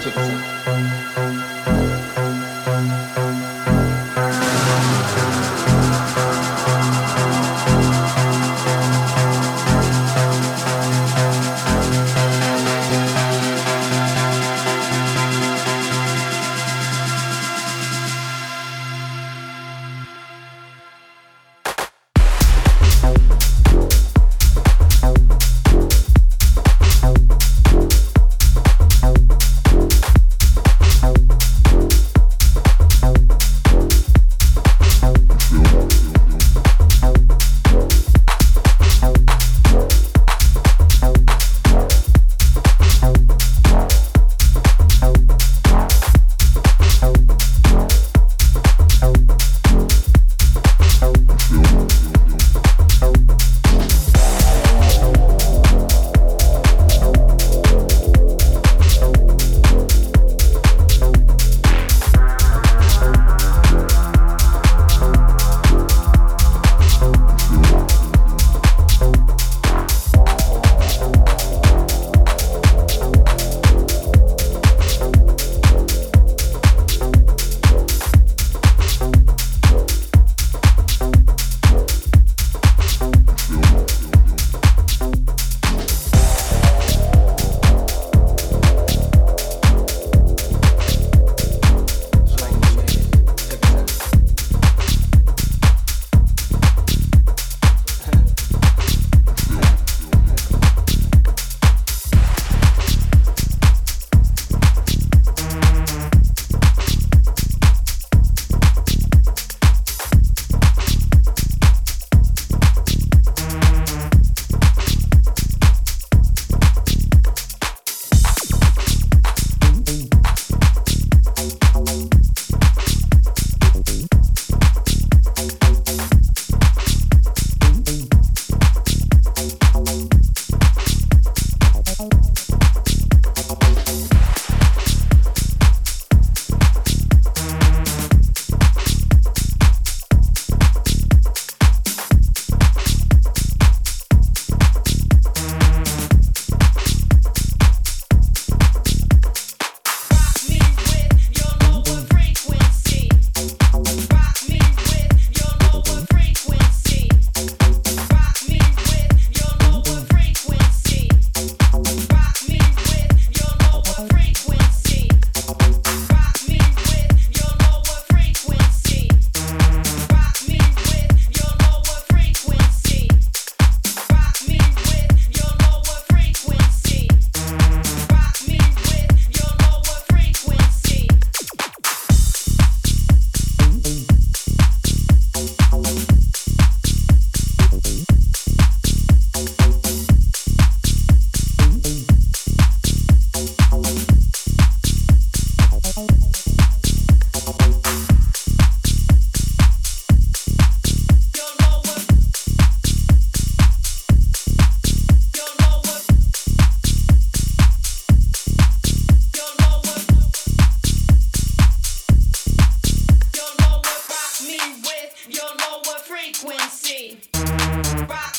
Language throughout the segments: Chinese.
就是。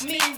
me.